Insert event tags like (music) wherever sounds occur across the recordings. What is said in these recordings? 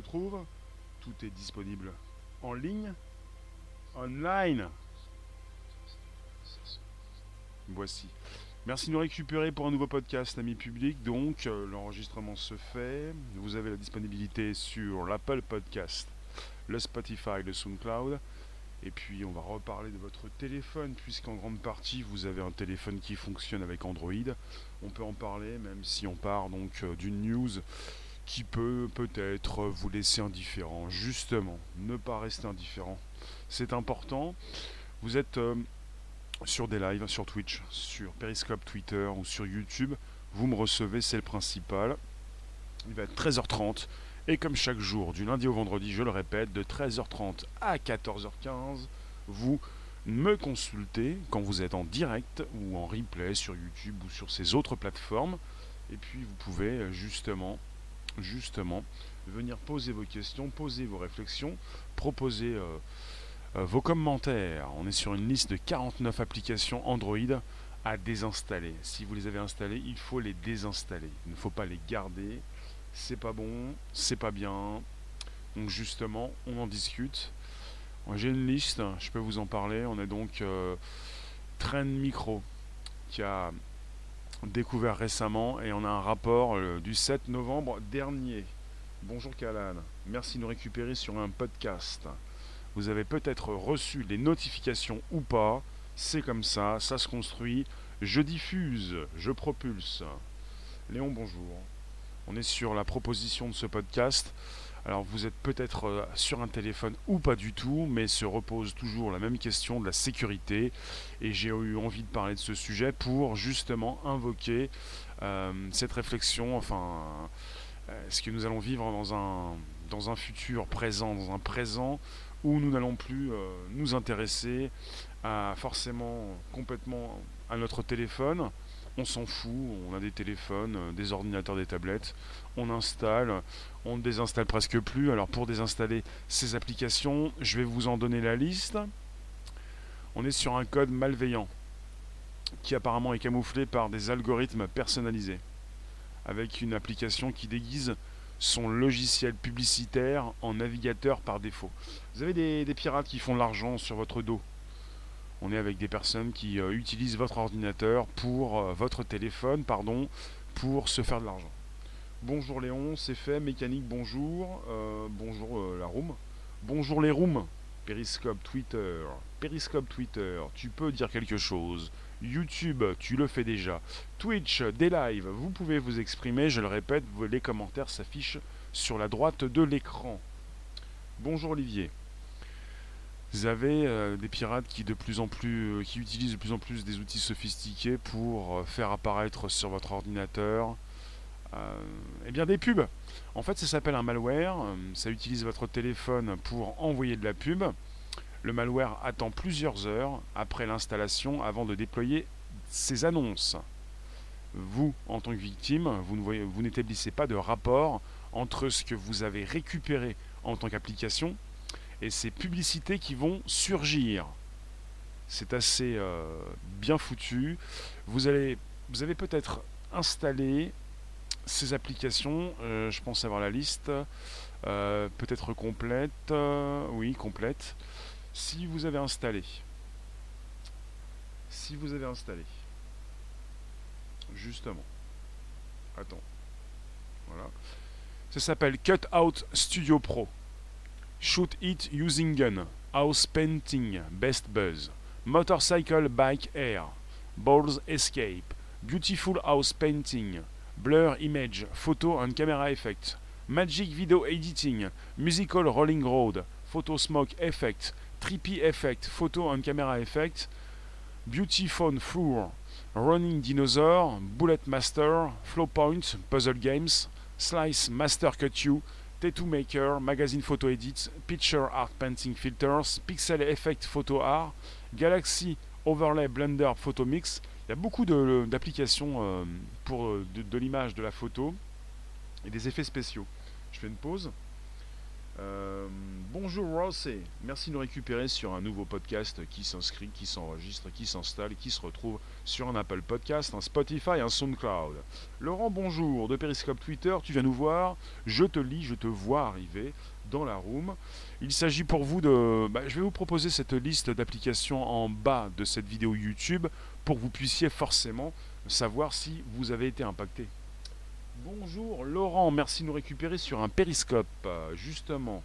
retrouve. Tout est disponible en ligne, online. Voici. Merci de nous récupérer pour un nouveau podcast, amis publics. Donc, euh, l'enregistrement se fait. Vous avez la disponibilité sur l'Apple Podcast, le Spotify, le SoundCloud. Et puis, on va reparler de votre téléphone, puisqu'en grande partie, vous avez un téléphone qui fonctionne avec Android. On peut en parler, même si on part donc euh, d'une news qui peut peut-être vous laisser indifférent. Justement, ne pas rester indifférent. C'est important. Vous êtes. euh, sur des lives, sur Twitch, sur Periscope, Twitter ou sur YouTube. Vous me recevez, c'est le principal. Il va être 13h30. Et comme chaque jour, du lundi au vendredi, je le répète, de 13h30 à 14h15, vous me consultez quand vous êtes en direct ou en replay sur YouTube ou sur ces autres plateformes. Et puis vous pouvez euh, justement, justement, venir poser vos questions, poser vos réflexions, proposer euh, euh, vos commentaires. On est sur une liste de 49 applications Android à désinstaller. Si vous les avez installées, il faut les désinstaller. Il ne faut pas les garder. C'est pas bon, c'est pas bien. Donc justement, on en discute. J'ai une liste, je peux vous en parler. On est donc euh, Trend Micro qui a découvert récemment et on a un rapport euh, du 7 novembre dernier. Bonjour Kalan, merci de nous récupérer sur un podcast. Vous avez peut-être reçu les notifications ou pas. C'est comme ça, ça se construit. Je diffuse, je propulse. Léon, bonjour. On est sur la proposition de ce podcast. Alors vous êtes peut-être euh, sur un téléphone ou pas du tout, mais se repose toujours la même question de la sécurité. Et j'ai eu envie de parler de ce sujet pour justement invoquer euh, cette réflexion, enfin, euh, ce que nous allons vivre dans un, dans un futur présent, dans un présent où nous n'allons plus nous intéresser à forcément complètement à notre téléphone? On s'en fout, on a des téléphones, des ordinateurs, des tablettes, on installe, on ne désinstalle presque plus. Alors pour désinstaller ces applications, je vais vous en donner la liste. On est sur un code malveillant qui apparemment est camouflé par des algorithmes personnalisés avec une application qui déguise son logiciel publicitaire en navigateur par défaut. Vous avez des, pirates qui font de l'argent sur votre dos. On est avec des personnes qui euh, utilisent votre ordinateur pour euh, votre téléphone, pardon, pour se faire de l'argent. Bonjour Léon, c'est fait. Mécanique, bonjour. Euh, bonjour euh, la room. Bonjour les rooms. Periscope, Twitter. Periscope, Twitter. Tu peux dire quelque chose. YouTube, tu le fais déjà. Twitch, des lives, vous pouvez vous exprimer. Je le répète, les commentaires s'affichent sur la droite de l'écran. Bonjour Olivier. Vous avez euh, des pirates qui de plus en plus, qui utilisent de plus en plus des outils sophistiqués pour faire apparaître sur votre ordinateur, eh bien des pubs. En fait, ça s'appelle un malware. euh, Ça utilise votre téléphone pour envoyer de la pub. Le malware attend plusieurs heures après l'installation avant de déployer ses annonces. Vous, en tant que victime, vous n'établissez pas de rapport entre ce que vous avez récupéré en tant qu'application et ces publicités qui vont surgir. C'est assez euh, bien foutu. Vous avez peut-être installé ces applications, euh, je pense avoir la liste, euh, peut-être complète, euh, oui, complète. Si vous avez installé, si vous avez installé, justement, attends, voilà, ça s'appelle Cutout Studio Pro. Shoot it using gun. House painting. Best buzz. Motorcycle bike air. Balls escape. Beautiful house painting. Blur image. Photo and camera effect. Magic video editing. Musical rolling road. Photo smoke effect. Trippy effect. Photo and camera effect. Beauty phone floor. Running dinosaur. Bullet master. Flow point. Puzzle games. Slice master cut you. Tattoo Maker, Magazine Photo Edit, Picture Art Painting Filters, Pixel Effect Photo Art, Galaxy Overlay Blender Photo Mix. Il y a beaucoup d'applications euh, pour euh, de, l'image, de la photo et des effets spéciaux. Je fais une pause. Euh, bonjour Rosé, merci de nous récupérer sur un nouveau podcast qui s'inscrit, qui s'enregistre, qui s'installe qui se retrouve sur un Apple Podcast, un Spotify, un SoundCloud. Laurent, bonjour, de Periscope Twitter, tu viens nous voir, je te lis, je te vois arriver dans la room. Il s'agit pour vous de... Bah, je vais vous proposer cette liste d'applications en bas de cette vidéo YouTube pour que vous puissiez forcément savoir si vous avez été impacté Bonjour Laurent, merci de nous récupérer sur un périscope, justement.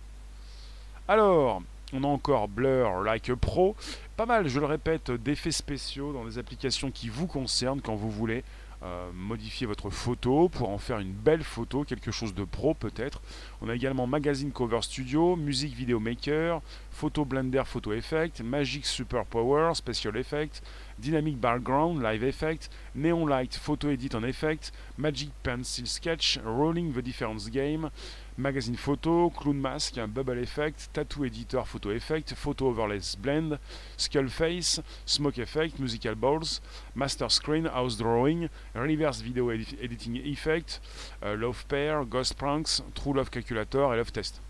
Alors, on a encore Blur Like Pro. Pas mal, je le répète, d'effets spéciaux dans les applications qui vous concernent quand vous voulez euh, modifier votre photo pour en faire une belle photo, quelque chose de pro peut-être. On a également Magazine Cover Studio, Music Video Maker, Photo Blender Photo Effect, Magic Super Power Special Effect, Dynamic Background Live Effect, Neon Light Photo Edit en Effect, Magic Pencil Sketch, Rolling the Difference Game, Magazine Photo, Clown Mask, Bubble Effect, Tattoo Editor Photo Effect, Photo Overlays Blend, Skull Face, Smoke Effect, Musical Balls, Master Screen, House Drawing, Reverse Video Editing Effect, euh, Love Pair, Ghost Pranks, True Love Calculator et Love Test.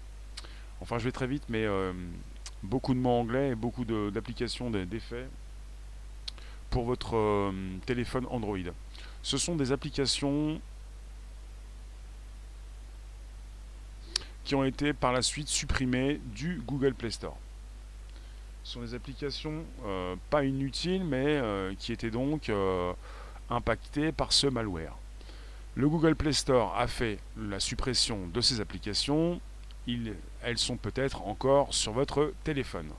Enfin, je vais très vite, mais euh, beaucoup de mots anglais et beaucoup d'applications d'effets pour votre euh, téléphone Android. Ce sont des applications qui ont été par la suite supprimées du Google Play Store. Ce sont des applications euh, pas inutiles, mais euh, qui étaient donc impactées par ce malware. Le Google Play Store a fait la suppression de ces applications. elles sont peut-être encore sur votre téléphone.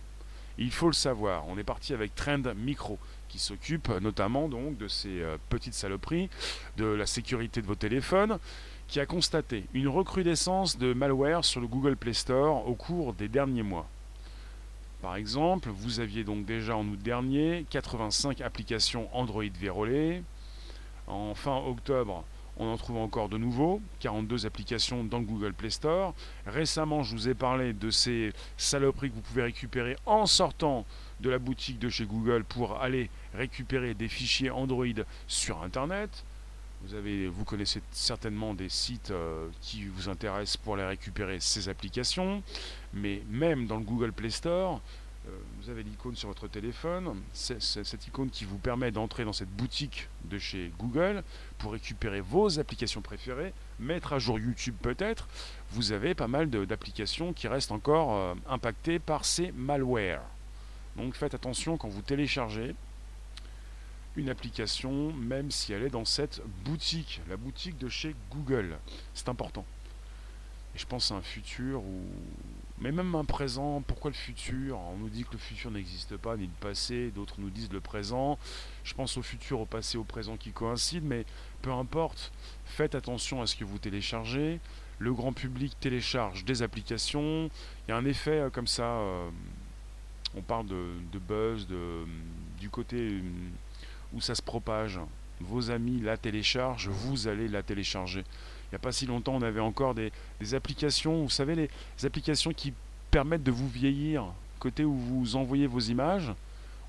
Il faut le savoir. On est parti avec Trend Micro, s'occupe notamment donc de ces petites saloperies, de la sécurité de vos téléphones qui a constaté une recrudescence de malware sur le Google Play Store au cours des derniers mois. Par exemple, vous aviez donc déjà en août dernier 85 applications Android vérolées. En fin octobre, on en trouve encore de nouveaux, 42 applications dans le Google Play Store. Récemment, je vous ai parlé de ces saloperies que vous pouvez récupérer en sortant de la boutique de chez Google pour aller récupérer des fichiers Android sur Internet. Vous, avez, vous connaissez certainement des sites euh, qui vous intéressent pour les récupérer ces applications, mais même dans le Google Play Store, euh, vous avez l'icône sur votre téléphone, cette icône qui vous permet d'entrer dans cette boutique de chez Google pour récupérer vos applications préférées, mettre à jour YouTube peut-être. Vous avez pas mal d'applications qui restent encore euh, impactées par ces malwares. Donc faites attention quand vous téléchargez application, même si elle est dans cette boutique, la boutique de chez Google. C'est important. Et je pense à un futur où. Mais même un présent, pourquoi le futur? On nous dit que le futur n'existe pas, ni le passé, d'autres nous disent le présent. Je pense au futur, au passé, au présent qui coïncident, mais peu importe, faites attention à ce que vous téléchargez. Le grand public télécharge des applications. Il y a un effet euh, comme ça, euh, on parle de, buzz, de, du côté euh, où ça se propage. Vos amis la téléchargent, vous allez la télécharger. Il n'y a pas si longtemps, on avait encore des, applications, vous savez, les, applications qui permettent de vous vieillir, côté où vous envoyez vos images.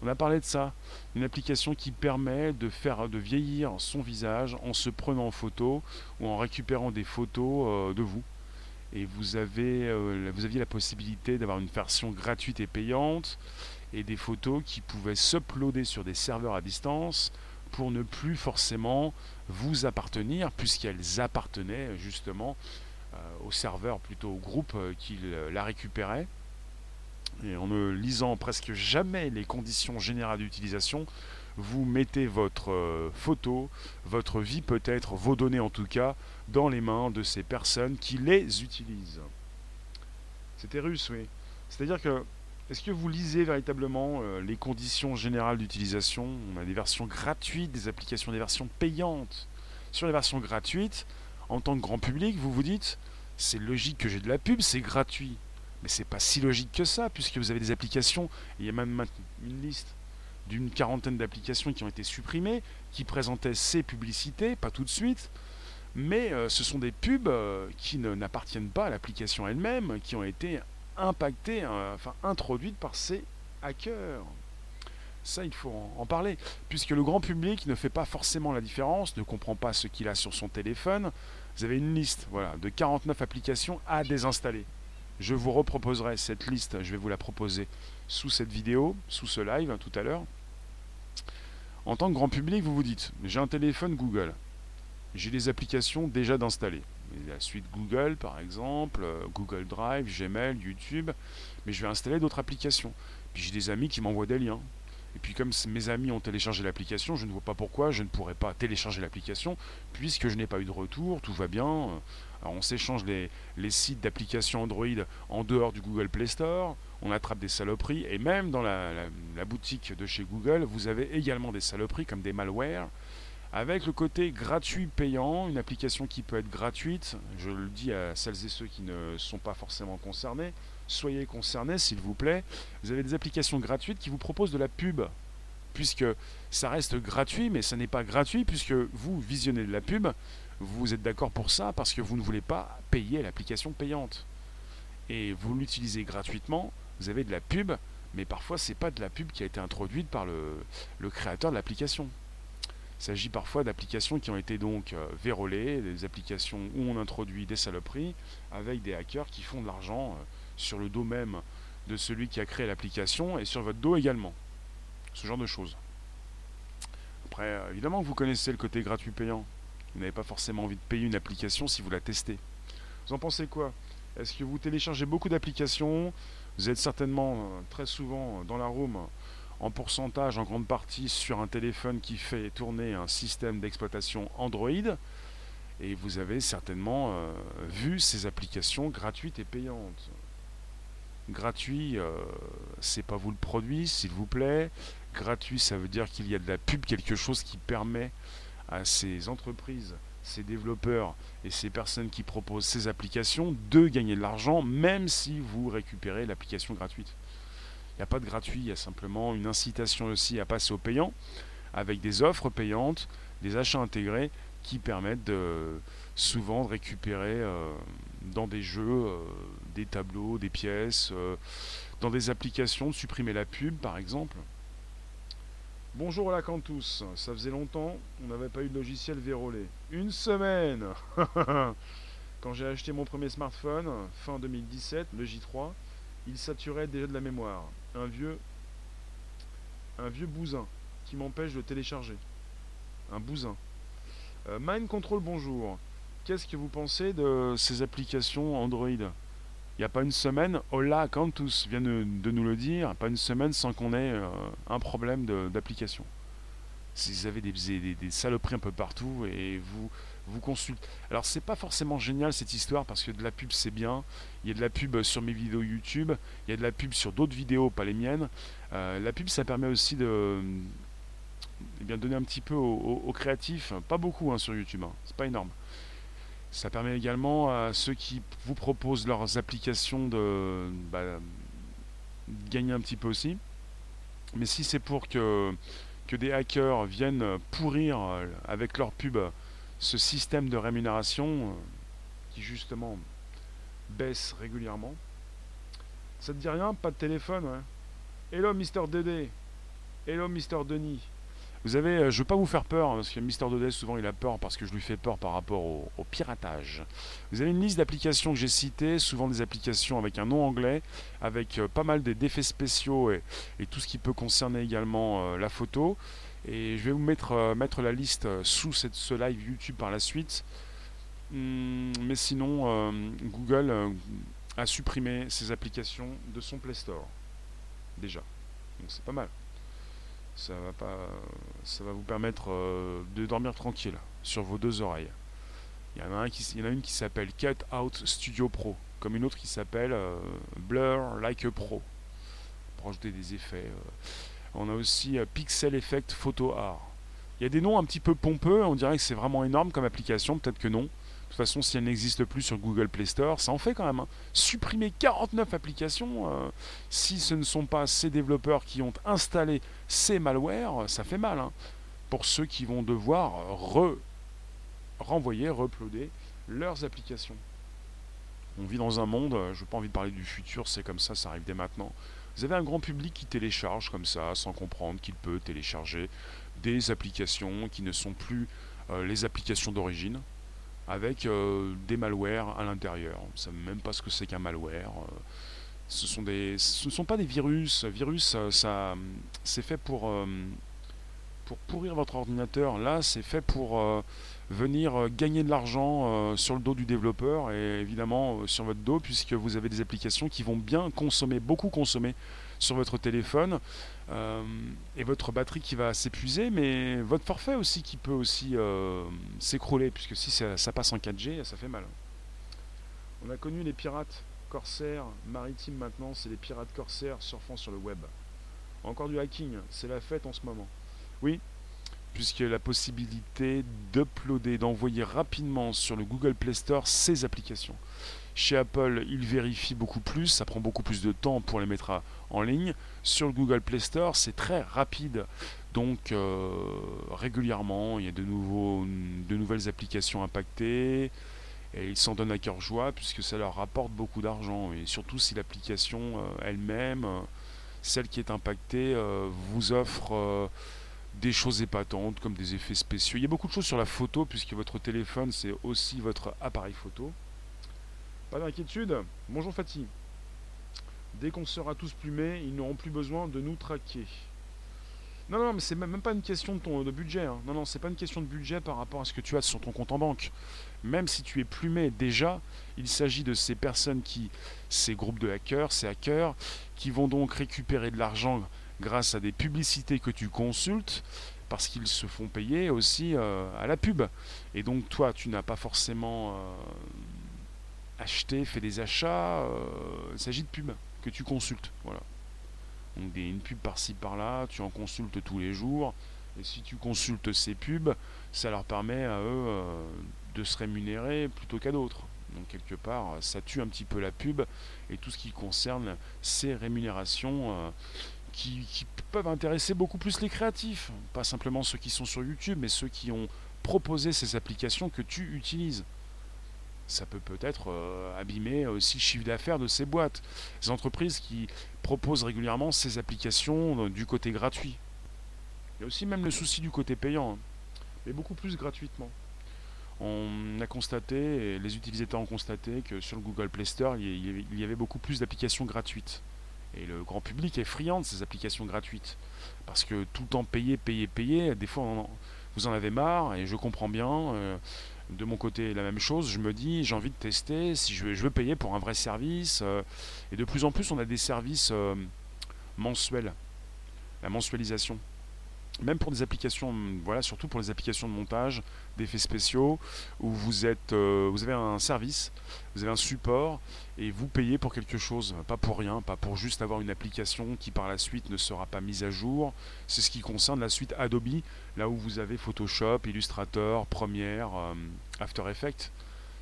On a parlé de ça, une application qui permet de faire de vieillir son visage en se prenant en photo ou en récupérant des photos euh, de vous. Et vous avez, euh, vous aviez la possibilité d'avoir une version gratuite et payante et des photos qui pouvaient s'uploader sur des serveurs à distance pour ne plus forcément vous appartenir, puisqu'elles appartenaient justement euh, au serveur, plutôt au groupe euh, qui la récupérait. Et en ne lisant presque jamais les conditions générales d'utilisation, vous mettez votre euh, photo, votre vie peut-être, vos données en tout cas, dans les mains de ces personnes qui les utilisent. C'était russe, oui. C'est-à-dire que est-ce que vous lisez véritablement euh, les conditions générales d'utilisation? On a des versions gratuites, des applications, des versions payantes. Sur les versions gratuites, en tant que grand public, vous vous dites, c'est logique que j'ai de la pub, c'est gratuit. Mais c'est pas si logique que ça, puisque vous avez des applications, il y a même une liste d'une quarantaine d'applications qui ont été supprimées, qui présentaient ces publicités, pas tout de suite, mais euh, ce sont des pubs euh, qui n'appartiennent pas à l'application elle-même, qui ont été impactée, euh, enfin introduite par ces hackers. Ça, il faut en, parler, puisque le grand public ne fait pas forcément la différence, ne comprend pas ce qu'il a sur son téléphone. Vous avez une liste voilà, de 49 applications à désinstaller. Je vous reproposerai cette liste, je vais vous la proposer sous cette vidéo, sous ce live hein, tout à l'heure. En tant que grand public, vous vous dites, j'ai un téléphone Google, j'ai des applications déjà d'installer. La suite Google par exemple, euh, Google Drive, Gmail, YouTube, mais je vais installer d'autres applications. Puis j'ai des amis qui m'envoient des liens. Et puis comme mes amis ont téléchargé l'application, je ne vois pas pourquoi je ne pourrais pas télécharger l'application, puisque je n'ai pas eu de retour, tout va bien. Alors on s'échange les, sites d'applications Android en dehors du Google Play Store, on attrape des saloperies, et même dans la, boutique de chez Google, vous avez également des saloperies comme des malwares, avec le côté gratuit payant, une application qui peut être gratuite, je le dis à celles et ceux qui ne sont pas forcément concernés, soyez concernés s'il vous plaît, vous avez des applications gratuites qui vous proposent de la pub, puisque ça reste gratuit, mais ça n'est pas gratuit, puisque vous visionnez de la pub, vous êtes d'accord pour ça parce que vous ne voulez pas payer l'application payante. Et vous l'utilisez gratuitement, vous avez de la pub, mais parfois c'est pas de la pub qui a été introduite par le, créateur de l'application. Il s'agit parfois d'applications qui ont été donc euh, vérolées, des applications où on introduit des saloperies avec des hackers qui font de l'argent euh, sur le dos même de celui qui a créé l'application et sur votre dos également. Ce genre de choses. Après, euh, évidemment que vous connaissez le côté gratuit payant. Vous n'avez pas forcément envie de payer une application si vous la testez. Vous en pensez quoi? Est-ce que vous téléchargez beaucoup d'applications? Vous êtes certainement très souvent dans la room en pourcentage, en grande partie, sur un téléphone qui fait tourner un système d'exploitation Android. Et vous avez certainement euh, vu ces applications gratuites et payantes. Gratuit, euh, c'est pas vous le produit, s'il vous plaît. Gratuit, ça veut dire qu'il y a de la pub, quelque chose qui permet à ces entreprises, ces développeurs et ces personnes qui proposent ces applications de gagner de l'argent, même si vous récupérez l'application gratuite. Il n'y a pas de gratuit, il y a simplement une incitation aussi à passer au payant, avec des offres payantes, des achats intégrés qui permettent de, souvent de récupérer euh, dans des jeux euh, des tableaux, des pièces, euh, dans des applications, de supprimer la pub par exemple. Bonjour à la tous, ça faisait longtemps, on n'avait pas eu de logiciel vérolé. Une semaine (laughs) Quand j'ai acheté mon premier smartphone, fin 2017, le J3, il saturait déjà de la mémoire. Un vieux, un vieux bousin qui m'empêche de télécharger. Un bousin. Euh, Mind Control, bonjour. Qu'est-ce que vous pensez de ces applications Android? Il n'y a pas une semaine, Ola Cantus vient de, nous le dire, pas une semaine sans qu'on ait euh, un problème d'application. Vous avez des, des, saloperies un peu partout et vous vous consultez. Alors c'est pas forcément génial cette histoire parce que de la pub c'est bien. Il y a de la pub sur mes vidéos YouTube, il y a de la pub sur d'autres vidéos, pas les miennes. Euh, la pub ça permet aussi de eh bien, donner un petit peu aux, créatifs, pas beaucoup hein, sur YouTube, hein. c'est pas énorme. Ça permet également à ceux qui vous proposent leurs applications de, bah, gagner un petit peu aussi. Mais si c'est pour que, que des hackers viennent pourrir avec leur pub ce système de rémunération euh, qui justement baisse régulièrement, ça te dit rien? Pas de téléphone Hello Mister Dédé Hello Mister Denis. Vous avez, euh, je veux pas vous faire peur, hein, parce que Mister Dodez, souvent il a peur parce que je lui fais peur par rapport au, piratage. Vous avez une liste d'applications que j'ai citées, souvent des applications avec un nom anglais, avec euh, pas mal d'effets spéciaux et, tout ce qui peut concerner également la photo. Et je vais vous mettre, mettre la liste sous cette, ce live YouTube par la suite. Hum, mais sinon, Google a supprimé ces applications de son Play Store. Déjà. Donc c'est pas mal ça va pas ça va vous permettre euh, de dormir tranquille sur vos deux oreilles. Il y en a, un qui, il y en a une qui s'appelle Cut Out Studio Pro, comme une autre qui s'appelle euh, Blur Like a Pro, pour ajouter des effets. Euh. On a aussi Pixel Effect Photo Art. Il y a des noms un petit peu pompeux, on dirait que c'est vraiment énorme comme application, peut-être que non. De toute façon, si elle n'existe plus sur Google Play Store, ça en fait quand même. Hein. Supprimer 49 applications, euh, si ce ne sont pas ces développeurs qui ont installé ces malwares, ça fait mal. Hein. Pour ceux qui vont devoir renvoyer, reploader leurs applications. On vit dans un monde, euh, je n'ai pas envie de parler du futur, c'est comme ça, ça arrive dès maintenant. Vous avez un grand public qui télécharge comme ça, sans comprendre qu'il peut télécharger des applications qui ne sont plus euh, les applications d'origine avec euh, des malwares à l'intérieur. On ne sait même pas ce que c'est qu'un malware. Euh, ce, sont des, ce ne sont pas des virus. Virus, ça, c'est fait pour, pour pourrir votre ordinateur. Là, c'est fait pour venir gagner de l'argent sur le dos du développeur et évidemment sur votre dos, puisque vous avez des applications qui vont bien consommer, beaucoup consommer sur votre téléphone euh, et votre batterie qui va s'épuiser, mais votre forfait aussi qui peut aussi euh, s'écrouler, puisque si ça, passe en 4G, ça fait mal. On a connu les pirates corsaires maritimes maintenant, c'est les pirates corsaires surfant sur le web. Encore du hacking, c'est la fête en ce moment. Oui, puisque la possibilité d'uploader, d'envoyer rapidement sur le Google Play Store ces applications. Chez Apple, ils vérifient beaucoup plus, ça prend beaucoup plus de temps pour les mettre en ligne. Sur le Google Play Store, c'est très rapide. Donc euh, régulièrement, il y a de, nouveaux, de nouvelles applications impactées. Et ils s'en donnent à cœur joie puisque ça leur rapporte beaucoup d'argent. Et surtout si l'application euh, elle-même, euh, celle qui est impactée, vous offre des choses épatantes comme des effets spéciaux. Il y a beaucoup de choses sur la photo puisque votre téléphone c'est aussi votre appareil photo. Pas d'inquiétude. Bonjour Fatih. Dès qu'on sera tous plumés, ils n'auront plus besoin de nous traquer. Non, non, mais c'est même pas une question de, ton, de budget. Hein. Non, non, c'est pas une question de budget par rapport à ce que tu as sur ton compte en banque. Même si tu es plumé déjà, il s'agit de ces personnes qui, ces groupes de hackers, ces hackers, qui vont donc récupérer de l'argent grâce à des publicités que tu consultes, parce qu'ils se font payer aussi euh, à la pub. Et donc toi, tu n'as pas forcément euh, acheter, fait des achats, euh, il s'agit de pubs que tu consultes. Voilà. Donc une pub par-ci par-là, tu en consultes tous les jours. Et si tu consultes ces pubs, ça leur permet à eux de se rémunérer plutôt qu'à d'autres. Donc quelque part, ça tue un petit peu la pub et tout ce qui concerne ces rémunérations qui, peuvent intéresser beaucoup plus les créatifs. Pas simplement ceux qui sont sur YouTube, mais ceux qui ont proposé ces applications que tu utilises ça peut peut-être euh, abîmer aussi le chiffre d'affaires de ces boîtes. Ces entreprises qui proposent régulièrement ces applications euh, du côté gratuit. Il y a aussi même le souci du côté payant, hein. mais beaucoup plus gratuitement. On a constaté, les utilisateurs ont constaté, que sur le Google Play Store, il y avait beaucoup plus d'applications gratuites. Et le grand public est friand de ces applications gratuites. Parce que tout le temps payer, payer, payer, des fois vous en avez marre, et je comprends bien. Euh, de mon côté la même chose. Je me dis, j'ai envie de tester, si je veux, payer pour un vrai service. Euh, et de plus en plus, on a des services euh, mensuels. La mensualisation. Même pour des applications, voilà, surtout pour les applications de montage, d'effets spéciaux, où vous êtes, euh, vous avez un service, vous avez un support, et vous payez pour quelque chose, pas pour rien, pas pour juste avoir une application qui par la suite ne sera pas mise à jour. C'est ce qui concerne la suite Adobe, là où vous avez Photoshop, Illustrator, Premiere, euh, After Effects.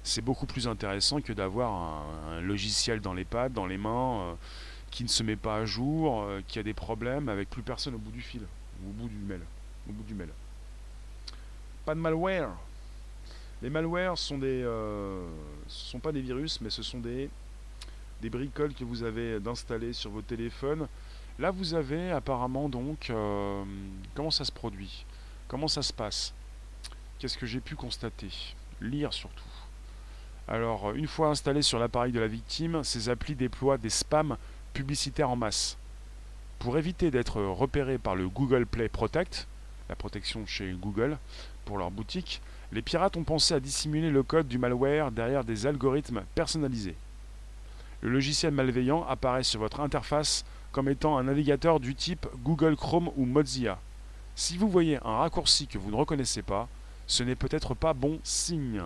C'est beaucoup plus intéressant que d'avoir un, logiciel dans les pattes, dans les mains, euh, qui ne se met pas à jour, qui a des problèmes avec plus personne au bout du fil au bout du mail. Au bout du mail. Pas de malware. Les malwares sont des, euh, ce sont pas des virus, mais ce sont des, des bricoles que vous avez d'installer sur vos téléphones. Là, vous avez apparemment donc euh, comment ça se produit, comment ça se passe, qu'est-ce que j'ai pu constater, lire surtout. Alors, une fois installé sur l'appareil de la victime, ces applis déploient des spams publicitaires en masse. Pour éviter d'être repéré par le Google Play Protect, la protection chez Google pour leur boutique, les pirates ont pensé à dissimuler le code du malware derrière des algorithmes personnalisés. Le logiciel malveillant apparaît sur votre interface comme étant un navigateur du type Google Chrome ou Mozilla. Si vous voyez un raccourci que vous ne reconnaissez pas, ce n'est peut-être pas bon signe.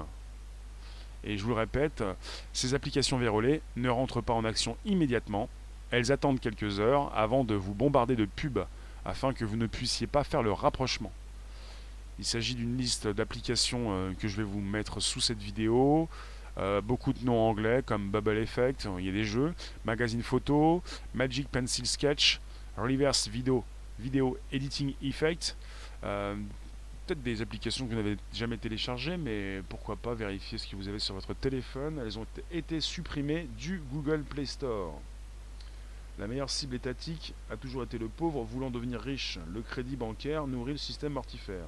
Et je vous le répète, ces applications vérolées ne rentrent pas en action immédiatement, elles attendent quelques heures avant de vous bombarder de pubs afin que vous ne puissiez pas faire le rapprochement. Il s'agit d'une liste d'applications euh, que je vais vous mettre sous cette vidéo. Euh, beaucoup de noms anglais comme Bubble Effect, il y a des jeux, Magazine Photo, Magic Pencil Sketch, Reverse Video, Video Editing Effect. Euh, peut-être des applications que vous n'avez jamais téléchargées, mais pourquoi pas vérifier ce que vous avez sur votre téléphone. Elles ont été supprimées du Google Play Store. La meilleure cible étatique a toujours été le pauvre voulant devenir riche. Le crédit bancaire nourrit le système mortifère.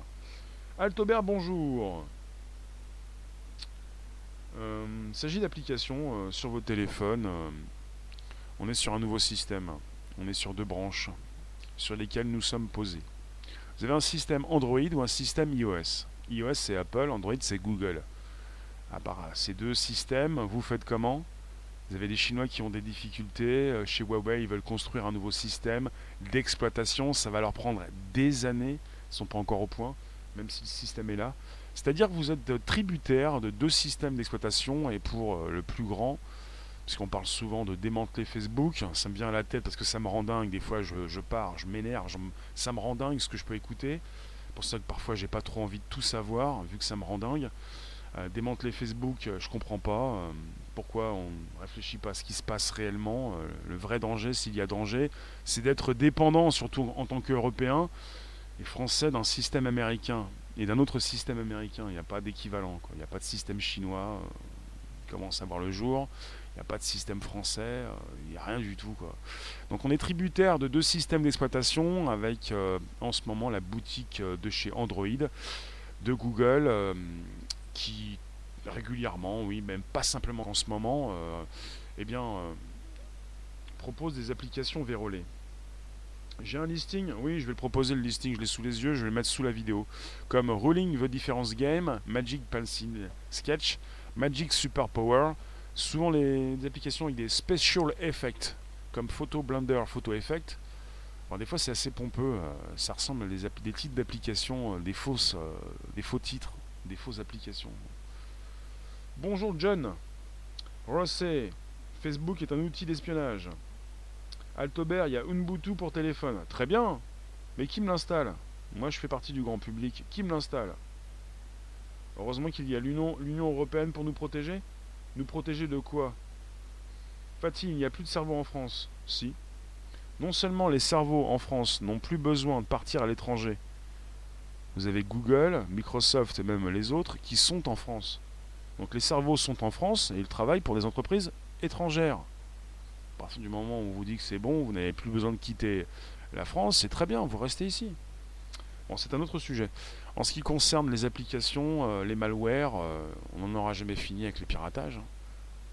Altobert, bonjour. Euh, il s'agit d'applications euh, sur vos téléphones. euh, on est sur un nouveau système. On est sur deux branches sur lesquelles nous sommes posés. Vous avez un système Android ou un système iOS? iOS c'est Apple, Android c'est Google. À part ces deux systèmes, vous faites comment? Vous avez des Chinois qui ont des difficultés. euh, Chez Huawei, ils veulent construire un nouveau système d'exploitation. Ça va leur prendre des années. Ils ne sont pas encore au point, même si le système est là. C'est-à-dire que vous êtes tributaire de deux systèmes d'exploitation et pour euh, le plus grand, puisqu'on parle souvent de démanteler Facebook, ça me vient à la tête parce que ça me rend dingue. Des fois, je, pars, je m'énerve, ça me rend dingue ce que je peux écouter. pour ça que parfois, j'ai pas trop envie de tout savoir, vu que ça me rend dingue. Euh, démanteler Facebook, euh, je comprends pas. euh, pourquoi on ne réfléchit pas à ce qui se passe réellement Le vrai danger, s'il y a danger, c'est d'être dépendant, surtout en tant qu'Européen et Français, d'un système américain et d'un autre système américain. Il n'y a pas d'équivalent. Il n'y a pas de système chinois qui commence à voir le jour. Il n'y a pas de système français. Il n'y a rien du tout. Donc on est tributaire de deux systèmes d'exploitation avec en ce moment la boutique de chez Android, de Google, qui régulièrement, oui, même pas simplement en ce moment, euh, eh bien, euh, propose des applications vérolées. J'ai un listing, oui, je vais le proposer le listing, je l'ai sous les yeux, je vais le mettre sous la vidéo. Comme Ruling the Difference Game, Magic Pencil Sketch, Magic Super Power, souvent les, applications avec des special effects, comme Photo Blender, Photo Effect. Bon, des fois c'est assez pompeux, euh, ça ressemble à des, des titres d'applications, des fausses, des faux titres, des applications. Bonjour John, Rossé, Facebook est un outil d'espionnage. Altobert, il y a Ubuntu pour téléphone. Très bien. Mais qui me l'installe? Moi, je fais partie du grand public. Qui me l'installe? Heureusement qu'il y a l'Union l'Union européenne pour nous protéger. Nous protéger de quoi? Fatih, il n'y a plus de cerveau en France. Si. Non seulement les cerveaux en France n'ont plus besoin de partir à l'étranger. Vous avez Google, Microsoft et même les autres qui sont en France. Donc les cerveaux sont en France et ils travaillent pour des entreprises étrangères. À partir du moment où on vous dit que c'est bon, vous n'avez plus besoin de quitter la France, c'est très bien, vous restez ici. Bon, c'est un autre sujet. En ce qui concerne les applications, euh, les malwares, euh, on n'en aura jamais fini avec les piratages.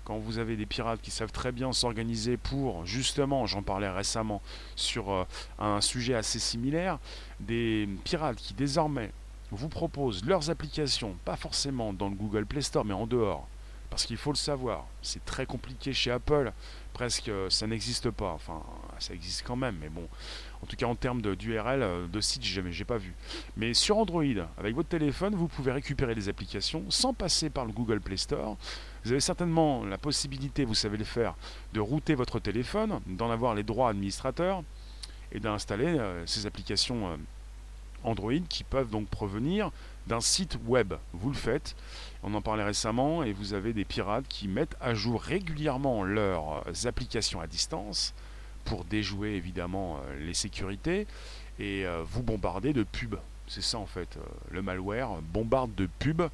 Quand vous avez des pirates qui savent très bien s'organiser pour, justement, j'en parlais récemment sur euh, un sujet assez similaire, des pirates qui désormais vous proposent leurs applications, pas forcément dans le Google Play Store, mais en dehors. Parce qu'il faut le savoir, c'est très compliqué chez Apple, presque euh, ça n'existe pas. Enfin, ça existe quand même, mais bon. En tout cas, en termes d'URL, euh, de site, jamais, j'ai pas vu. Mais sur Android, avec votre téléphone, vous pouvez récupérer des applications sans passer par le Google Play Store. Vous avez certainement la possibilité, vous savez le faire, de router votre téléphone, d'en avoir les droits administrateurs et d'installer euh, ces applications euh, Android qui peuvent donc provenir d'un site web. Vous le faites. On en parlait récemment et vous avez des pirates qui mettent à jour régulièrement leurs euh, applications à distance pour déjouer évidemment les sécurités et vous bombarder de pubs. C'est ça en fait. le malware bombarde de pubs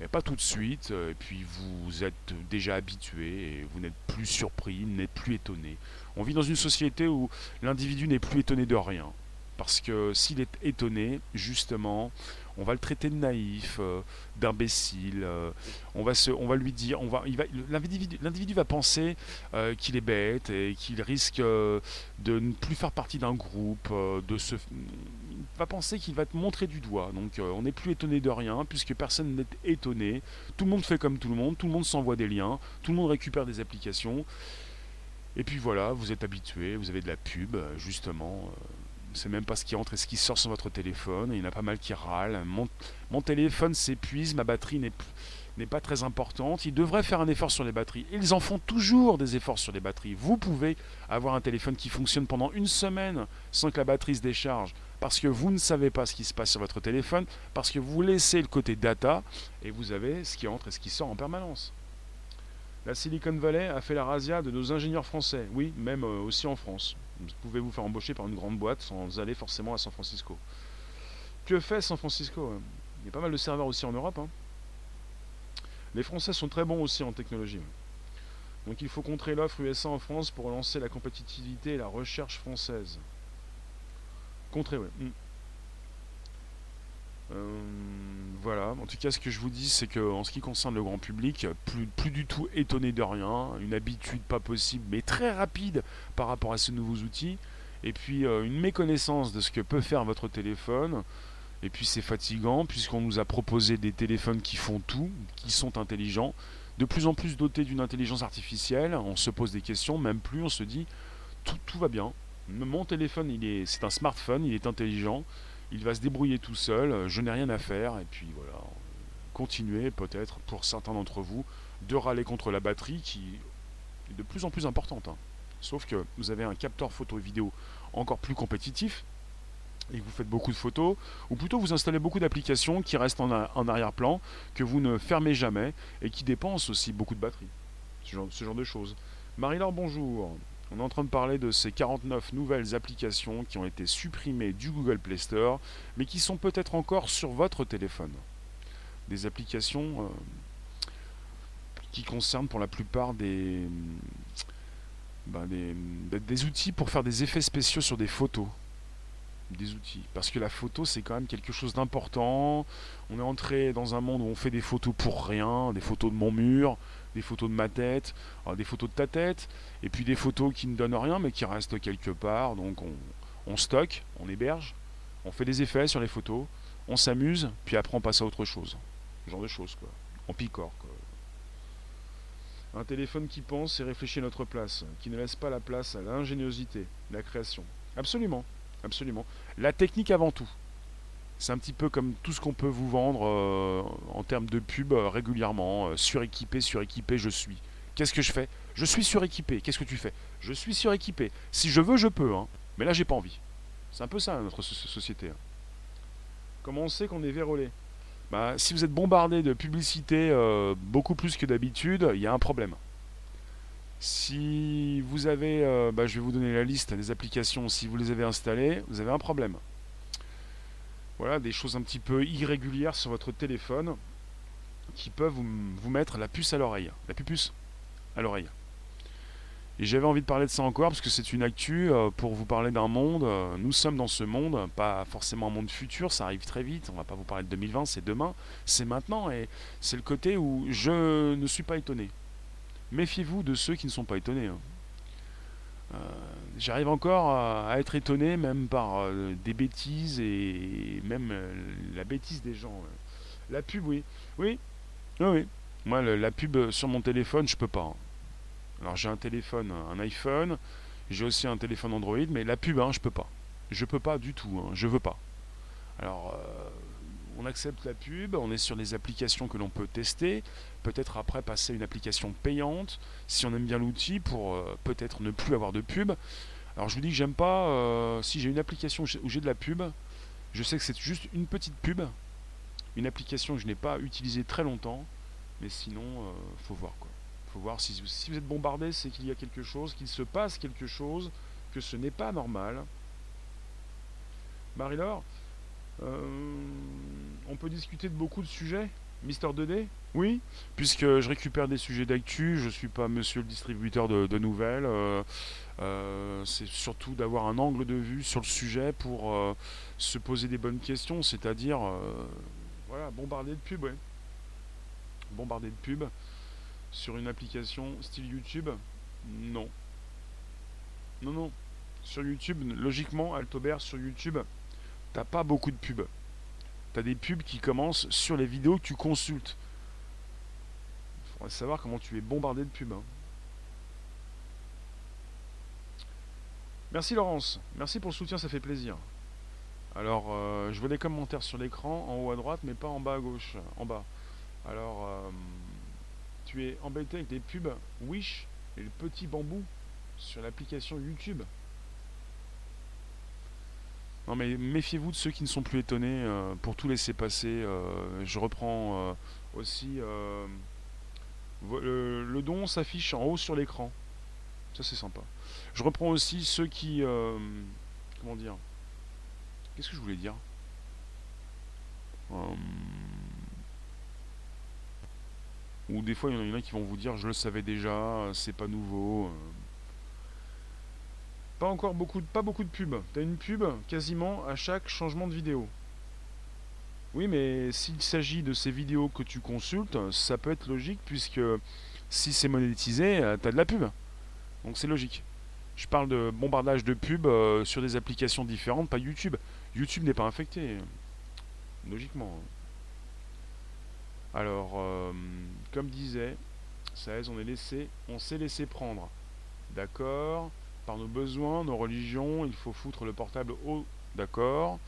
et pas tout de suite. euh, Et puis vous êtes déjà habitué et vous n'êtes plus surpris, n'êtes plus étonné. On vit dans une société où l'individu n'est plus étonné de rien. Parce que s'il est étonné, justement, on va le traiter de naïf, euh, d'imbécile. euh, on va lui dire, on va, l'individu, va penser qu'il est bête et qu'il risque de ne plus faire partie d'un groupe, de se, va penser qu'il va te montrer du doigt. Donc euh, on n'est plus étonné de rien puisque personne n'est étonné. Tout le monde fait comme tout le monde, tout le monde s'envoie des liens, tout le monde récupère des applications. Et puis voilà, vous êtes habitué, vous avez de la pub, justement. euh, c'est même pas ce qui entre et ce qui sort sur votre téléphone. Il y en a pas mal qui râlent. Mon, téléphone s'épuise, ma batterie n'est n'est pas très importante. Ils devraient faire un effort sur les batteries. Ils en font toujours des efforts sur les batteries. Vous pouvez avoir un téléphone qui fonctionne pendant une semaine sans que la batterie se décharge parce que vous ne savez pas ce qui se passe sur votre téléphone, parce que vous laissez le côté data et vous avez ce qui entre et ce qui sort en permanence. La Silicon Valley a fait la razzia de nos ingénieurs français, oui, même euh, aussi en France. Vous pouvez vous faire embaucher par une grande boîte sans aller forcément à San Francisco. Que fait San Francisco hein? Il y a pas mal de serveurs aussi en Europe. hein. Les Français sont très bons aussi en technologie. Donc il faut contrer l'offre USA en France pour relancer la compétitivité et la recherche française. Contrer, oui. Mm. Euh, voilà, en tout cas ce que je vous dis c'est que en ce qui concerne le grand public, plus, plus du tout étonné de rien, une habitude pas possible mais très rapide par rapport à ces nouveaux outils, et puis euh, une méconnaissance de ce que peut faire votre téléphone, et puis c'est fatigant puisqu'on nous a proposé des téléphones qui font tout, qui sont intelligents, de plus en plus dotés d'une intelligence artificielle, on se pose des questions, même plus. On se dit tout va bien, mon téléphone c'est un smartphone, il est intelligent, il va se débrouiller tout seul, je n'ai rien à faire, et puis voilà, continuez peut-être pour certains d'entre vous de râler contre la batterie qui est de plus en plus importante. Hein. Sauf que vous avez un capteur photo et vidéo encore plus compétitif et que vous faites beaucoup de photos, ou plutôt vous installez beaucoup d'applications qui restent en, arrière-plan, que vous ne fermez jamais et qui dépensent aussi beaucoup de batterie. Ce genre, ce genre de choses. Marie-Laure, bonjour. On est en train de parler de ces 49 nouvelles applications qui ont été supprimées du Google Play Store, mais qui sont peut-être encore sur votre téléphone. Des applications euh, qui concernent pour la plupart des, ben des, des outils pour faire des effets spéciaux sur des photos des outils. Parce que la photo, c'est quand même quelque chose d'important. On est entré dans un monde où on fait des photos pour rien, des photos de mon mur, des photos de ma tête, euh, des photos de ta tête, et puis des photos qui ne donnent rien mais qui restent quelque part. Donc on, stocke, on héberge, on fait des effets sur les photos, on s'amuse, puis après on passe à autre chose. Ce genre de choses, quoi. On picore, quoi. Un téléphone qui pense et réfléchit à notre place, qui ne laisse pas la place à l'ingéniosité, la création. Absolument, absolument. La technique avant tout. C'est un petit peu comme tout ce qu'on peut vous vendre euh, en termes de pub euh, régulièrement. Euh, suréquipé, suréquipé, je suis. Qu'est-ce que je fais? Je suis suréquipé. Qu'est-ce que tu fais? Je suis suréquipé. Si je veux, je peux. Hein. Mais là, j'ai pas envie. C'est un peu ça, notre société. Hein. Comment on sait qu'on est vérolé? Bah, Si vous êtes bombardé de publicité beaucoup plus que d'habitude, il y a un problème. Si vous avez, bah, je vais vous donner la liste des applications, si vous les avez installées, vous avez un problème. Voilà, des choses un petit peu irrégulières sur votre téléphone qui peuvent vous, mettre la puce à l'oreille. La pupuce à l'oreille. Et j'avais envie de parler de ça encore parce que c'est une actu euh, pour vous parler d'un monde. Euh, nous sommes dans ce monde, pas forcément un monde futur, ça arrive très vite. On va pas vous parler de 2020, c'est demain, c'est maintenant. Et c'est le côté où je ne suis pas étonné. Méfiez-vous de ceux qui ne sont pas étonnés. Euh, j'arrive encore à, être étonné même par euh, des bêtises et même euh, la bêtise des gens. La pub, oui. Oui, oui, Moi, la pub sur mon téléphone, je peux pas. Hein. Alors j'ai un téléphone, un iPhone, j'ai aussi un téléphone Android, mais la pub, hein, je peux pas. Je peux pas du tout, hein, je veux pas. Alors, on accepte la pub, on est sur des applications que l'on peut tester, peut-être après passer à une application payante, si on aime bien l'outil, pour euh, peut-être ne plus avoir de pub. Alors je vous dis que j'aime pas, euh, si j'ai une application où j'ai de la pub, je sais que c'est juste une petite pub, une application que je n'ai pas utilisée très longtemps, mais sinon, euh, faut voir quoi. Faut voir si, si vous êtes bombardé, c'est qu'il y a quelque chose, qu'il se passe quelque chose, que ce n'est pas normal. Marie-Laure, on peut discuter de beaucoup de sujets? Mister 2D Oui, puisque je récupère des sujets d'actu, je ne suis pas monsieur le distributeur de, nouvelles. Euh, euh, c'est surtout d'avoir un angle de vue sur le sujet pour euh, se poser des bonnes questions, c'est-à-dire voilà, bombarder de pubs. Ouais. Bombarder de pubs sur une application style YouTube Non. Non, non. Sur YouTube, logiquement, Altobert, sur YouTube, t'as pas beaucoup de pubs tu as des pubs qui commencent sur les vidéos que tu consultes. Il faudrait savoir comment tu es bombardé de pubs. Hein. Merci Laurence, merci pour le soutien, ça fait plaisir. Alors, euh, je vois des commentaires sur l'écran, en haut à droite, mais pas en bas à gauche, en bas. Alors, euh, tu es embêté avec des pubs Wish et le petit bambou sur l'application YouTube? Non mais méfiez-vous de ceux qui ne sont plus étonnés euh, pour tout laisser passer. Euh, je reprends euh, aussi le, don s'affiche en haut sur l'écran. Ça c'est sympa. Je reprends aussi ceux qui comment dire Qu'est-ce que je voulais dire? Ou des fois il y en a qui vont vous dire je le savais déjà, c'est pas nouveau. Pas encore beaucoup, de, pas beaucoup de pubs. T'as une pub quasiment à chaque changement de vidéo. Oui, mais s'il s'agit de ces vidéos que tu consultes, ça peut être logique puisque si c'est monétisé, euh, tu as de la pub. Donc c'est logique. Je parle de bombardage de pub euh, sur des applications différentes, pas YouTube. YouTube n'est pas infecté. Logiquement. Alors, euh, comme disait, ça on est laissé, on s'est laissé prendre. D'accord Par nos besoins, nos religions, il faut foutre le portable haut, d'accord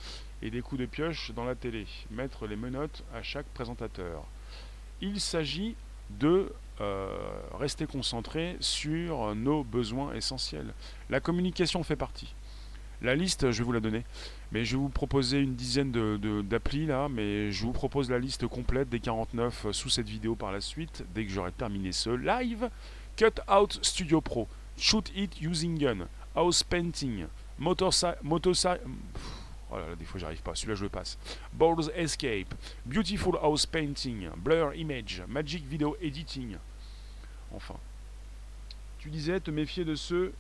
Et des coups de pioche dans la télé. Mettre les menottes à chaque présentateur. Il s'agit de euh, rester concentré sur nos besoins essentiels. La communication fait partie. La liste, je vais vous la donner. Mais je vais vous proposer une dizaine d'applis là, mais je vous propose la liste complète des 49 sous cette vidéo par la suite, dès que j'aurai terminé ce live. Cut Out Studio Pro, Shoot It Using Gun, House Painting, Motorcycle... Oh là là, des fois j'arrive pas, celui-là je le passe. Balls Escape, Beautiful House Painting, Blur Image, Magic Video Editing. Enfin. Tu disais te méfier de ceux.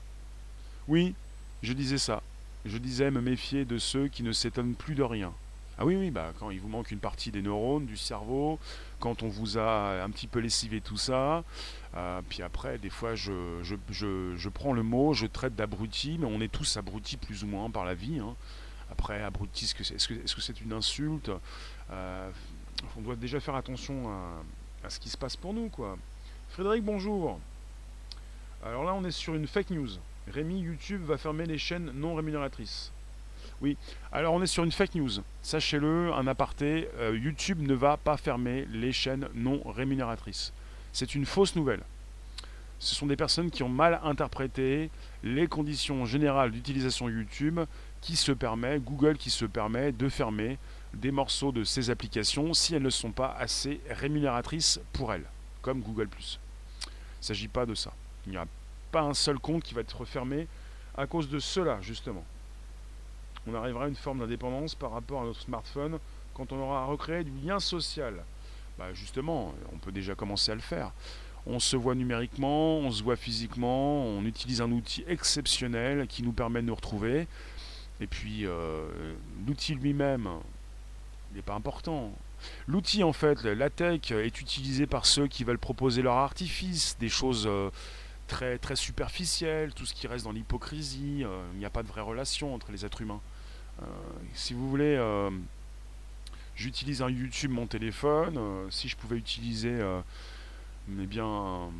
Oui, je disais ça. Je disais me méfier de ceux qui ne s'étonnent plus de rien. Ah oui, oui, bah, quand il vous manque une partie des neurones, du cerveau, quand on vous a un petit peu lessivé tout ça, euh, puis après, des fois, je, je, prends le mot, je traite d'abruti, mais on est tous abrutis plus ou moins par la vie. Hein. Après, abruti, est-ce que c'est -ce est une insulte? Euh, On doit déjà faire attention à, ce qui se passe pour nous, quoi. Frédéric, bonjour. Alors là, on est sur une fake news. Rémi, YouTube va fermer les chaînes non rémunératrices. Oui, alors on est sur une fake news. Sachez-le, un aparté, euh, YouTube ne va pas fermer les chaînes non rémunératrices. C'est une fausse nouvelle. Ce sont des personnes qui ont mal interprété les conditions générales d'utilisation YouTube qui se permet, Google qui se permet de fermer des morceaux de ces applications si elles ne sont pas assez rémunératrices pour elles, comme Google ⁇ Il ne s'agit pas de ça. Il n'y a pas un seul compte qui va être fermé à cause de cela, justement. On arrivera à une forme d'indépendance par rapport à notre smartphone quand on aura recréé du lien social. Bah justement, on peut déjà commencer à le faire. On se voit numériquement, on se voit physiquement, on utilise un outil exceptionnel qui nous permet de nous retrouver. Et puis, euh, l'outil lui-même, n'est pas important. L'outil, en fait, la tech, est utilisé par ceux qui veulent proposer leur artifice, des choses euh, très, très superficielles, tout ce qui reste dans l'hypocrisie. Euh, il n'y a pas de vraie relation entre les êtres humains. si vous voulez, j'utilise un YouTube, mon téléphone. si je pouvais utiliser eh bien,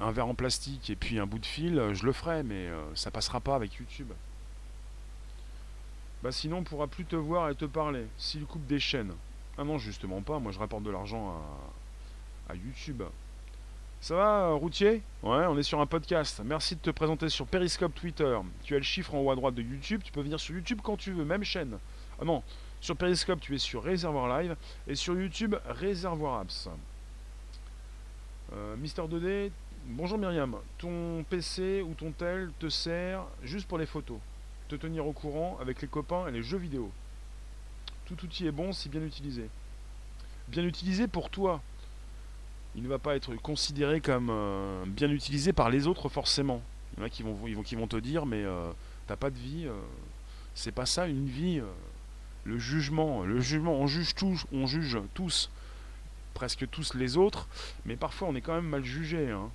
un, verre en plastique et puis un bout de fil, je le ferais, mais ça passera pas avec YouTube. Bah sinon on pourra plus te voir et te parler, s'il coupe des chaînes. Ah non justement pas, moi je rapporte de l'argent à, YouTube. Ça va, routier? Ouais, on est sur un podcast. Merci de te présenter sur Periscope Twitter. Tu as le chiffre en haut à droite de YouTube. Tu peux venir sur YouTube quand tu veux, même chaîne. Ah non, sur Periscope, tu es sur Réservoir Live. Et sur YouTube, Réservoir Apps. Euh, Mister 2D, bonjour Myriam. Ton PC ou ton tel te sert juste pour les photos te tenir au courant avec les copains et les jeux vidéo. Tout outil est bon si bien utilisé. Bien utilisé pour toi. Il ne va pas être considéré comme euh, bien utilisé par les autres forcément. Il y en a qui vont, te dire mais euh, t'as pas de vie. C'est pas ça une vie. Le jugement, le jugement, on juge tous, on juge tous, presque tous les autres, mais parfois on est quand même mal jugé. Hein.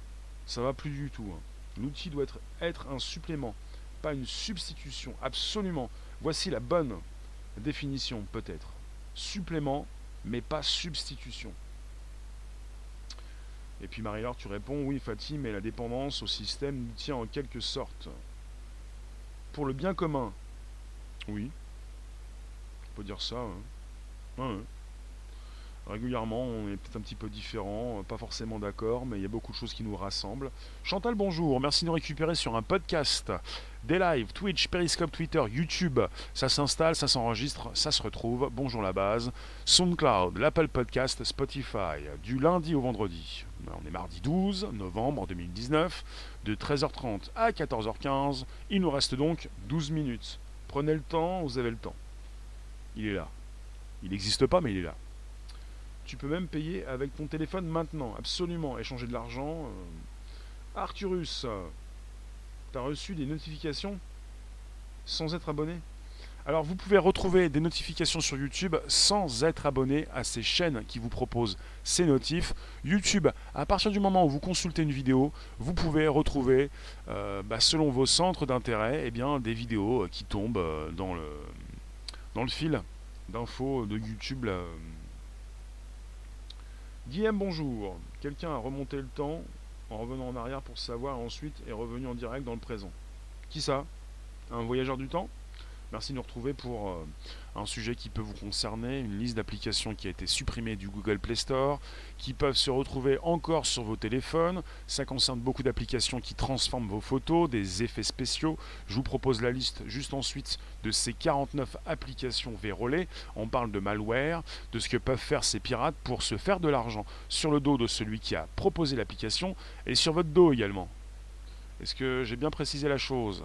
Ça va plus du tout. Hein. L'outil doit être, être un supplément pas une substitution, absolument. Voici la bonne définition peut-être. Supplément, mais pas substitution. Et puis Marie-Laure, tu réponds, oui Fatih, mais la dépendance au système nous tient en quelque sorte. Pour le bien commun. Oui. Peut dire ça. Hein régulièrement, on est peut-être un petit peu différent, euh, pas forcément d'accord, mais il y a beaucoup de choses qui nous rassemblent. Chantal, bonjour, merci de nous récupérer sur un podcast. Des lives, Twitch, Periscope, Twitter, YouTube, ça s'installe, ça s'enregistre, ça se retrouve. Bonjour la base. SoundCloud, l'Apple Podcast, Spotify, du lundi au vendredi. On est mardi 12 novembre 2019, de 13h30 à 14h15. Il nous reste donc 12 minutes. Prenez le temps, vous avez le temps. Il est là. Il n'existe pas, mais il est là. Tu peux même payer avec ton téléphone maintenant, absolument, échanger de l'argent. Euh. Arthurus, t'as reçu des notifications sans être abonné? Alors vous pouvez retrouver des notifications sur YouTube sans être abonné à ces chaînes qui vous proposent ces notifs. YouTube, à partir du moment où vous consultez une vidéo, vous pouvez retrouver, euh, bah, selon vos centres d'intérêt, eh des vidéos euh, qui tombent euh, dans le, dans le fil d'infos de YouTube. Là. Guillaume, bonjour. Quelqu'un a remonté le temps en revenant en arrière pour savoir ensuite est revenu en direct dans le présent. Qui ça? Un voyageur du temps? Merci de nous retrouver pour euh, un sujet qui peut vous concerner, une liste d'applications qui a été supprimée du Google Play Store, qui peuvent se retrouver encore sur vos téléphones. Ça concerne beaucoup d'applications qui transforment vos photos, des effets spéciaux. Je vous propose la liste juste ensuite de ces 49 applications vérolées. On parle de malware, de ce que peuvent faire ces pirates pour se faire de l'argent sur le dos de celui qui a proposé l'application et sur votre dos également. Est-ce que j'ai bien précisé la chose?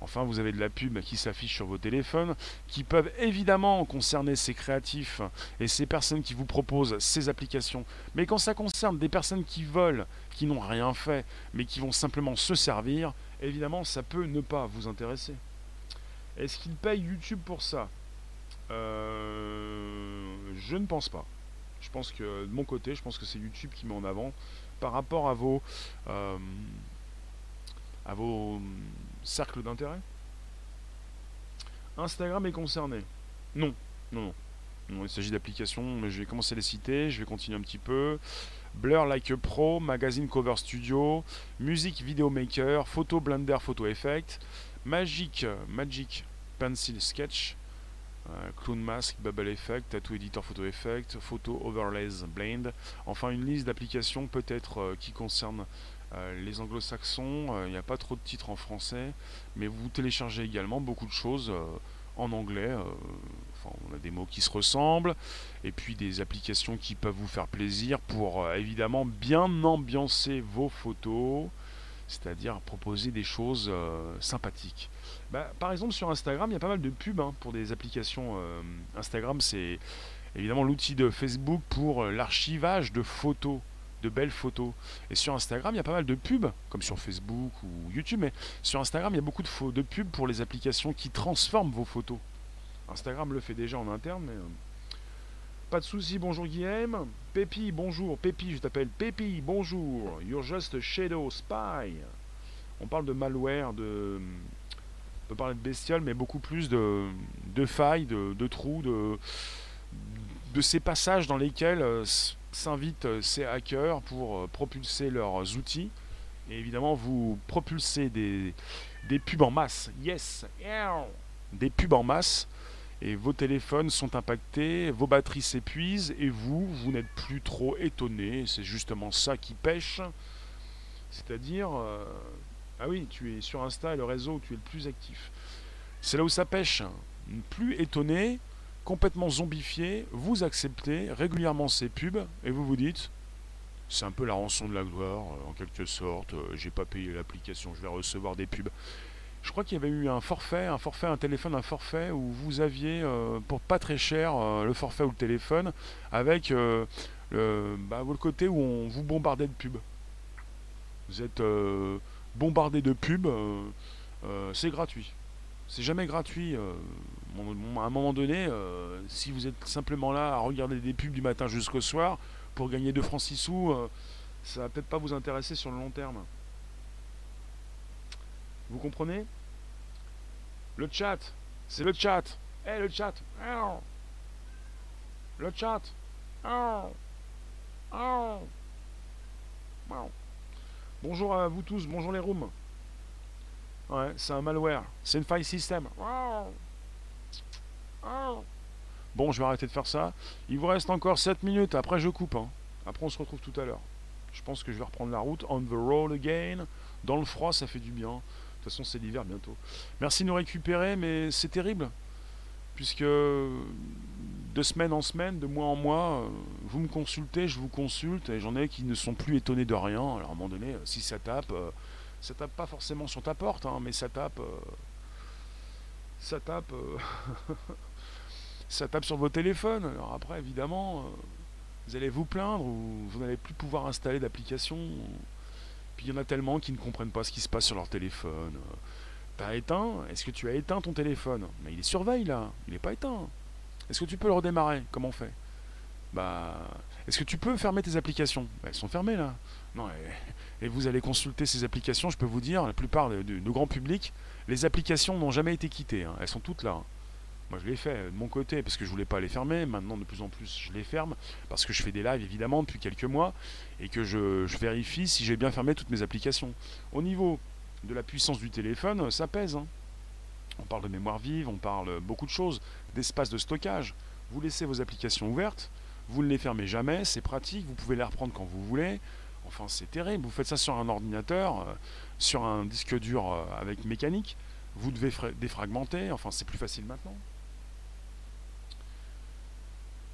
Enfin, vous avez de la pub qui s'affiche sur vos téléphones, qui peuvent évidemment concerner ces créatifs et ces personnes qui vous proposent ces applications. Mais quand ça concerne des personnes qui volent, qui n'ont rien fait, mais qui vont simplement se servir, évidemment, ça peut ne pas vous intéresser. Est-ce qu'ils payent YouTube pour ça? Euh, Je ne pense pas. Je pense que de mon côté, je pense que c'est YouTube qui met en avant par rapport à vos, euh, à vos cercle d'intérêt Instagram est concerné Non, non, non. il s'agit d'applications, mais je vais commencer à les citer, je vais continuer un petit peu. Blur Like Pro, Magazine Cover Studio, Music Video Maker, Photo Blender Photo Effect, Magic, Magic Pencil Sketch, euh, Clown Mask, Bubble Effect, Tattoo Editor Photo Effect, Photo Overlays Blend. Enfin, une liste d'applications peut-être euh, qui concernent euh, les anglo-saxons, il n'y a pas trop de titres en français, mais vous téléchargez également beaucoup de choses en anglais. On a des mots qui se ressemblent, et puis des applications qui peuvent vous faire plaisir pour évidemment bien ambiancer vos photos, c'est-à-dire proposer des choses sympathiques. Bah, par exemple, sur Instagram, il y a pas mal de pubs hein, pour des applications. Euh, Instagram, c'est évidemment l'outil de Facebook pour euh, l'archivage de photos, de belles photos. Et sur Instagram, il y a pas mal de pubs, comme sur Facebook ou YouTube, mais sur Instagram, il y a beaucoup de, de pubs pour les applications qui transforment vos photos. Instagram le fait déjà en interne, mais. Euh, pas de souci, bonjour Guillaume. Pépi, bonjour. Pépi, je t'appelle Pépi, bonjour. You're just a shadow spy. On parle de malware, de on peut parler de bestiole, mais beaucoup plus de, failles, de, trous, de, de ces passages dans lesquels euh, s'invitent euh, ces hackers pour euh, propulser leurs outils. Et évidemment, vous propulsez des, des pubs en masse. Yes! Des pubs en masse. Et vos téléphones sont impactés, vos batteries s'épuisent, et vous, vous n'êtes plus trop étonné. C'est justement ça qui pêche. C'est-à-dire, ah oui, tu es sur Insta et le réseau où tu es le plus actif. C'est là où ça pêche. Plus étonné, complètement zombifié, vous acceptez régulièrement ces pubs et vous vous dites c'est un peu la rançon de la gloire, euh, en quelque sorte. Euh, j'ai pas payé l'application, je vais recevoir des pubs. Je crois qu'il y avait eu un forfait, un forfait, un téléphone, un forfait où vous aviez euh, pour pas très cher le forfait ou le téléphone avec le, bah, le côté où on vous bombardait de pubs. Vous êtes bombardé de pubs, c'est gratuit. C'est jamais gratuit. Euh, à un moment donné, si vous êtes simplement là à regarder des pubs du matin jusqu'au soir pour gagner 2 francs 6 sous, ça va peut-être pas vous intéresser sur le long terme. Vous comprenez? Le chat, c'est le chat. Eh le chat. Le chat. Bonjour à vous tous, bonjour les rooms. Ouais, c'est un malware, c'est une faille système. Bon, je vais arrêter de faire ça. Il vous reste encore 7 minutes, après je coupe. Hein. Après on se retrouve tout à l'heure. Je pense que je vais reprendre la route. On the road again. Dans le froid, ça fait du bien. De toute façon, c'est l'hiver bientôt. Merci de nous récupérer, mais c'est terrible. Puisque de semaine en semaine, de mois en mois, euh, vous me consultez, je vous consulte, et j'en ai qui ne sont plus étonnés de rien. Alors à un moment donné, euh, si ça tape, euh, ça tape pas forcément sur ta porte, hein, mais ça tape. ça tape. (laughs) ça tape sur vos téléphones. Alors après, évidemment, vous allez vous plaindre ou vous n'allez plus pouvoir installer d'application. Puis il y en a tellement qui ne comprennent pas ce qui se passe sur leur téléphone T'as éteint Est-ce que tu as éteint ton téléphone? Mais il est surveille là, il n'est pas éteint. Est-ce que tu peux le redémarrer? Comment on fait? Bah. Est-ce que tu peux fermer tes applications? Bah, Elles sont fermées là. Non, et, vous allez consulter ces applications, je peux vous dire, la plupart du grand public, les applications n'ont jamais été quittées. Hein. Elles sont toutes là. Moi, je l'ai fait de mon côté parce que je voulais pas les fermer. Maintenant, de plus en plus, je les ferme parce que je fais des lives évidemment depuis quelques mois et que je, vérifie si j'ai bien fermé toutes mes applications. Au niveau de la puissance du téléphone, ça pèse. Hein. On parle de mémoire vive, on parle beaucoup de choses, d'espace de stockage. Vous laissez vos applications ouvertes, vous ne les fermez jamais, c'est pratique, vous pouvez les reprendre quand vous voulez. Enfin, c'est terrible. Vous faites ça sur un ordinateur, euh, sur un disque dur euh, avec mécanique. Vous devez défragmenter. Enfin, c'est plus facile maintenant.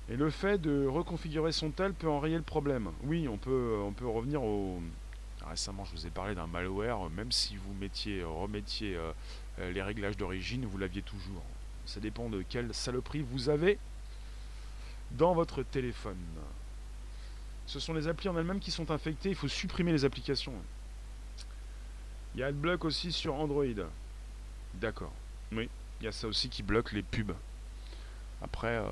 Et le fait de reconfigurer son tel peut enrayer le problème. Oui, on peut, on peut revenir au. Récemment, je vous ai parlé d'un malware, même si vous mettiez, remettiez euh, les réglages d'origine, vous l'aviez toujours. Ça dépend de quelle saloperie vous avez dans votre téléphone. Ce sont les applis en elles-mêmes qui sont infectées, il faut supprimer les applications. Il y a AdBlock aussi sur Android. D'accord. Oui, il y a ça aussi qui bloque les pubs. Après, euh,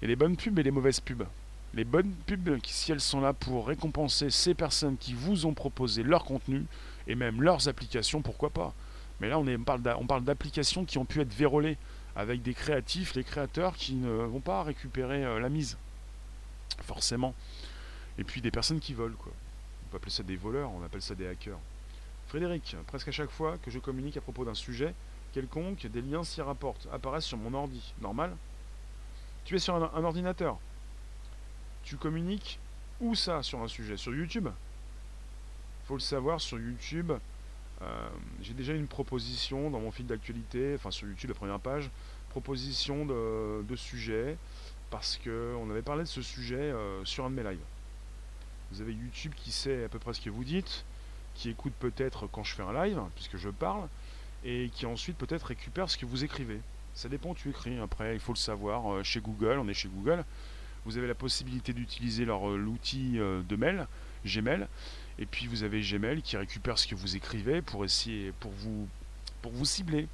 il y a les bonnes pubs et les mauvaises pubs. Les bonnes pubs, si elles sont là pour récompenser ces personnes qui vous ont proposé leur contenu et même leurs applications, pourquoi pas Mais là, on, parle d'applications qui ont pu être vérolées avec des créatifs, les créateurs qui ne vont pas récupérer euh, la mise. Forcément. Et puis des personnes qui volent, quoi. On peut appeler ça des voleurs, on appelle ça des hackers. Frédéric, presque à chaque fois que je communique à propos d'un sujet quelconque, des liens s'y rapportent, apparaissent sur mon ordi. Normal? Tu es sur un, ordinateur. Tu communiques où ça sur un sujet? Sur YouTube? Faut le savoir, sur YouTube, euh, j'ai déjà une proposition dans mon fil d'actualité, enfin sur YouTube, la première page, proposition de, sujet, parce qu'on avait parlé de ce sujet euh, sur un de mes lives. Vous avez YouTube qui sait à peu près ce que vous dites, qui écoute peut-être quand je fais un live, puisque je parle, et qui ensuite peut-être récupère ce que vous écrivez. Ça dépend tu écris, après il faut le savoir. Euh, chez Google, on est chez Google, vous avez la possibilité d'utiliser leur l'outil de mail, Gmail, et puis vous avez Gmail qui récupère ce que vous écrivez pour essayer, pour vous, pour vous cibler.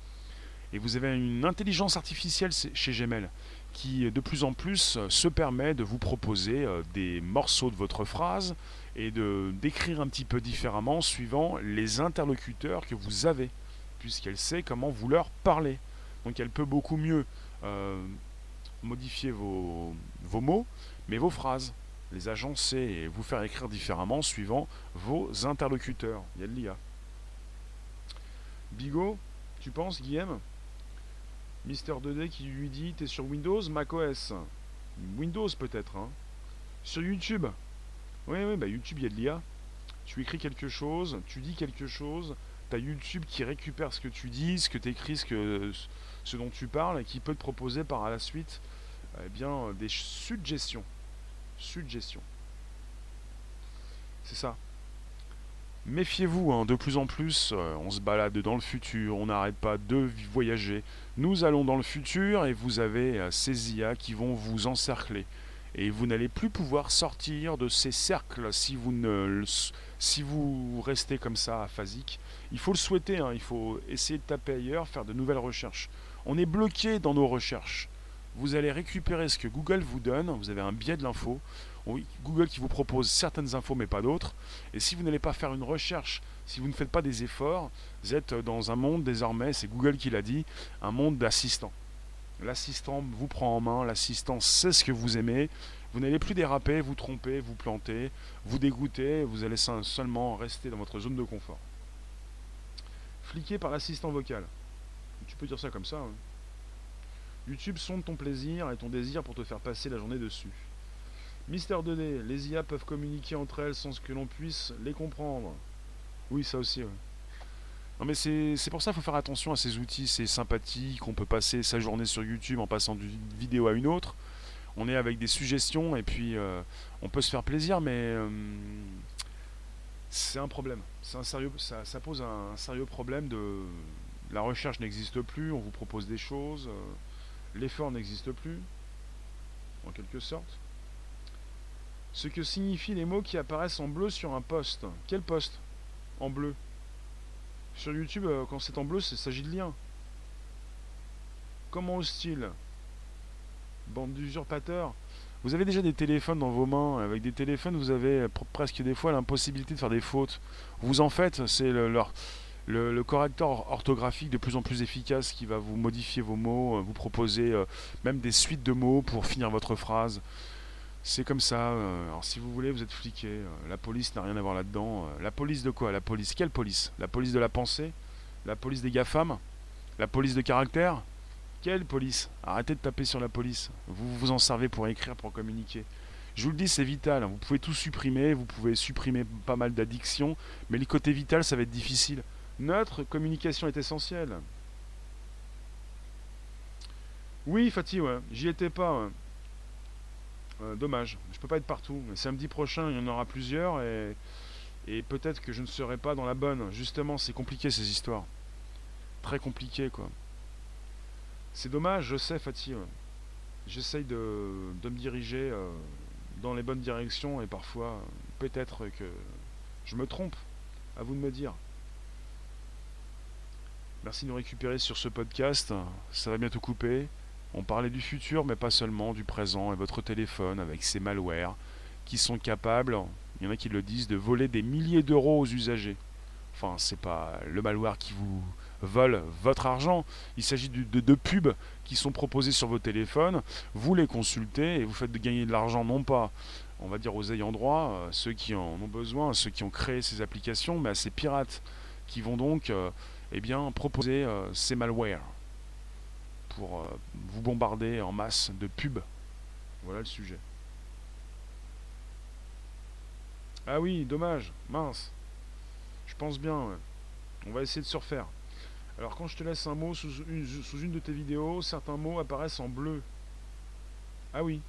Et vous avez une intelligence artificielle chez Gmail qui de plus en plus se permet de vous proposer euh, des morceaux de votre phrase et de d'écrire un petit peu différemment suivant les interlocuteurs que vous avez, puisqu'elle sait comment vous leur parlez. Donc elle peut beaucoup mieux euh, modifier vos, mots, mais vos phrases les agencer et vous faire écrire différemment suivant vos interlocuteurs. Il y a de l'IA. Bigot, tu penses, Guillaume? Mister 2D qui lui dit T'es sur Windows, macOS Windows peut-être, hein Sur YouTube Oui, oui, bah YouTube, il y a de l'IA. Tu écris quelque chose, tu dis quelque chose, t'as YouTube qui récupère ce que tu dis, ce que tu écris, ce, que, ce dont tu parles, et qui peut te proposer par la suite eh bien, des suggestions suggestion. C'est ça. Méfiez-vous, hein, de plus en plus, euh, on se balade dans le futur, on n'arrête pas de voyager. Nous allons dans le futur et vous avez euh, ces IA qui vont vous encercler. Et vous n'allez plus pouvoir sortir de ces cercles si vous, ne, si vous restez comme ça, aphasique. Il faut le souhaiter, hein, il faut essayer de taper ailleurs, faire de nouvelles recherches. On est bloqué dans nos recherches vous allez récupérer ce que Google vous donne, vous avez un biais de l'info, Google qui vous propose certaines infos mais pas d'autres, et si vous n'allez pas faire une recherche, si vous ne faites pas des efforts, vous êtes dans un monde désormais, c'est Google qui l'a dit, un monde d'assistants. L'assistant vous prend en main, l'assistant sait ce que vous aimez, vous n'allez plus déraper, vous tromper, vous planter, vous dégoûter, vous allez seulement rester dans votre zone de confort. Fliqué par l'assistant vocal. Tu peux dire ça comme ça. Hein. YouTube sonde ton plaisir et ton désir pour te faire passer la journée dessus. Mister 2D, les IA peuvent communiquer entre elles sans que l'on puisse les comprendre. Oui, ça aussi, Non mais c'est pour ça qu'il faut faire attention à ces outils, c'est sympathique, on peut passer sa journée sur YouTube en passant d'une vidéo à une autre. On est avec des suggestions et puis euh, on peut se faire plaisir, mais euh, c'est un problème. Un sérieux, ça, pose un, sérieux problème de la recherche n'existe plus, on vous propose des choses. Euh, l'effort n'existe plus, en quelque sorte. Ce que signifient les mots qui apparaissent en bleu sur un poste. Quel poste En bleu Sur YouTube, euh, quand c'est en bleu, il s'agit de liens. Comment hostile Bande d'usurpateurs. Vous avez déjà des téléphones dans vos mains. Avec des téléphones, vous avez presque des fois l'impossibilité de faire des fautes. Vous en faites, c'est le, le, correcteur orthographique de plus en plus efficace qui va vous modifier vos mots, euh, vous proposer euh, même des suites de mots pour finir votre phrase. C'est comme ça. Euh, alors si vous voulez, vous êtes fliqué. La police n'a rien à voir là-dedans. La police de quoi? La police Quelle police? La police de la pensée? La police des GAFAM? La police de caractère? Quelle police? Arrêtez de taper sur la police. Vous vous en servez pour écrire, pour communiquer. Je vous le dis, c'est vital. Vous pouvez tout supprimer, vous pouvez supprimer pas mal d'addictions, mais le côté vital, ça va être difficile. Notre communication est essentielle. Oui, Fatih, ouais. J'y étais pas. Euh, dommage. Je peux pas être partout. Mais samedi prochain, il y en aura plusieurs et, peut-être que je ne serai pas dans la bonne. Justement, c'est compliqué ces histoires. Très compliqué, quoi. C'est dommage, je sais, Fatih. J'essaye de, me diriger euh, dans les bonnes directions et parfois, peut-être que je me trompe. À vous de me dire. Merci de nous récupérer sur ce podcast. Ça va bientôt couper. On parlait du futur, mais pas seulement, du présent et votre téléphone avec ses malwares qui sont capables, il y en a qui le disent, de voler des milliers d'euros aux usagers. Enfin, c'est pas le malware qui vous vole votre argent. Il s'agit de, de, pubs qui sont proposés sur vos téléphones. Vous les consultez et vous faites gagner de l'argent, non pas, on va dire, aux ayants droit, euh, ceux qui en ont besoin, ceux qui ont créé ces applications, mais à ces pirates qui vont donc euh, eh bien, proposer euh, ces malwares pour euh, vous bombarder en masse de pubs. Voilà le sujet. Ah oui, dommage, mince. Je pense bien, On va essayer de se. Alors quand je te laisse un mot sous une, sous une de tes vidéos, certains mots apparaissent en bleu. Ah oui.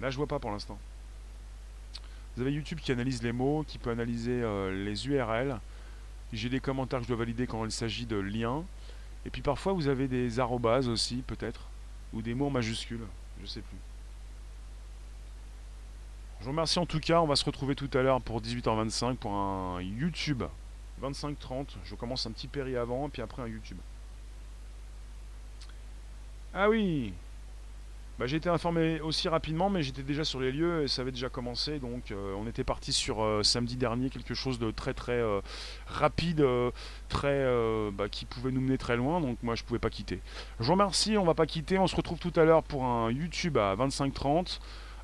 Là, je vois pas pour l'instant. Vous avez YouTube qui analyse les mots, qui peut analyser euh, les URL. J'ai des commentaires que je dois valider quand il s'agit de liens. Et puis parfois vous avez des arrobases aussi, peut-être, ou des mots en majuscules, je sais plus. Je vous remercie en tout cas, on va se retrouver tout à l'heure pour 18h25 pour un YouTube 25-30. Je commence un petit péri avant, puis après un YouTube. Ah oui bah, j'ai été informé aussi rapidement, mais j'étais déjà sur les lieux et ça avait déjà commencé. Donc euh, on était parti sur euh, samedi dernier, quelque chose de très très euh, rapide, très bah, qui pouvait nous mener très loin. Donc moi je pouvais pas quitter. Je vous remercie, on va pas quitter. On se retrouve tout à l'heure pour un YouTube à 25-30.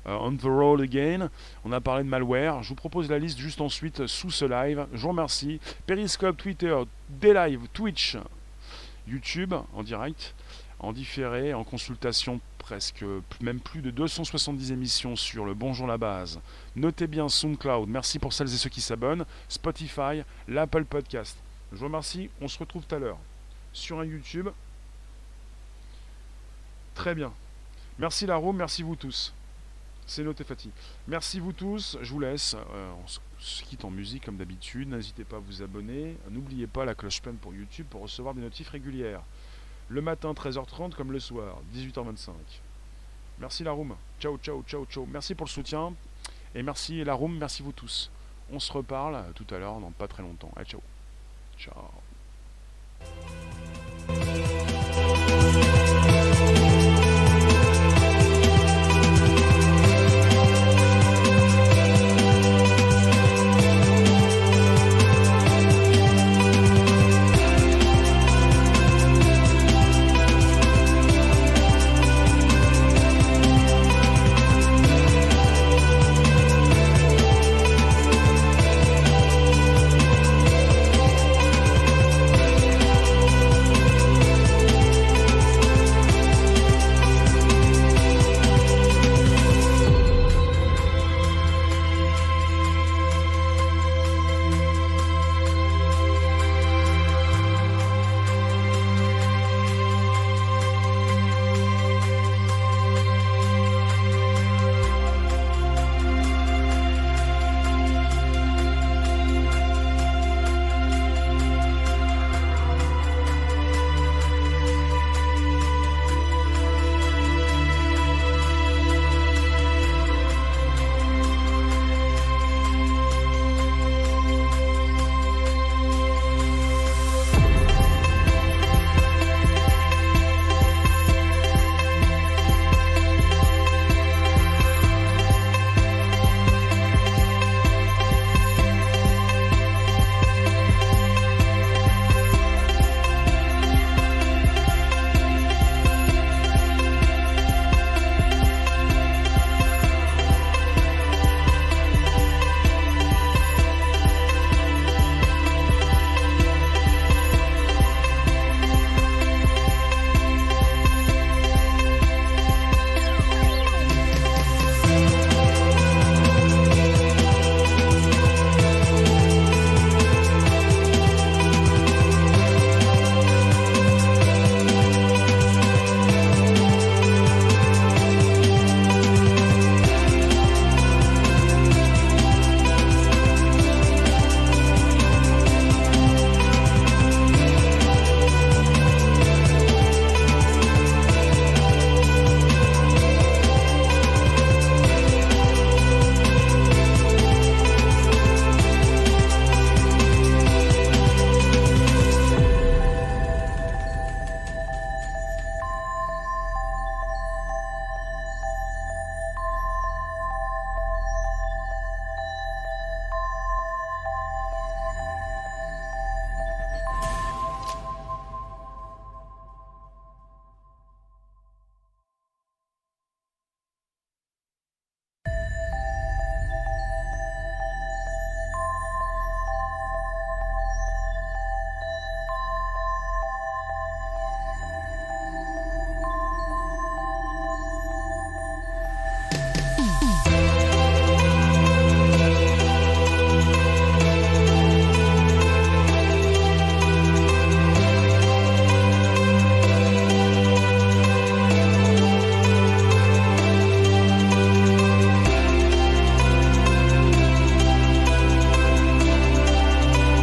on the road again. On a parlé de malware. Je vous propose la liste juste ensuite sous ce live. Je vous remercie. Periscope, Twitter, des lives, Twitch, YouTube en direct, en différé, en consultation presque même plus de 270 émissions sur le Bonjour la base. Notez bien SoundCloud, merci pour celles et ceux qui s'abonnent, Spotify, l'Apple Podcast. Je vous remercie, on se retrouve tout à l'heure sur un YouTube. Très bien. Merci Laro, merci vous tous. C'est noté Fatih. Merci vous tous, je vous laisse. Euh, on se quitte en musique comme d'habitude. N'hésitez pas à vous abonner. N'oubliez pas la cloche pleine pour YouTube pour recevoir des notifs régulières. Le matin 13h30 comme le soir, 18h25. Merci la room. Ciao, ciao, ciao, ciao. Merci pour le soutien. Et merci la room, merci vous tous. On se reparle tout à l'heure dans pas très longtemps. Allez, ciao. Ciao.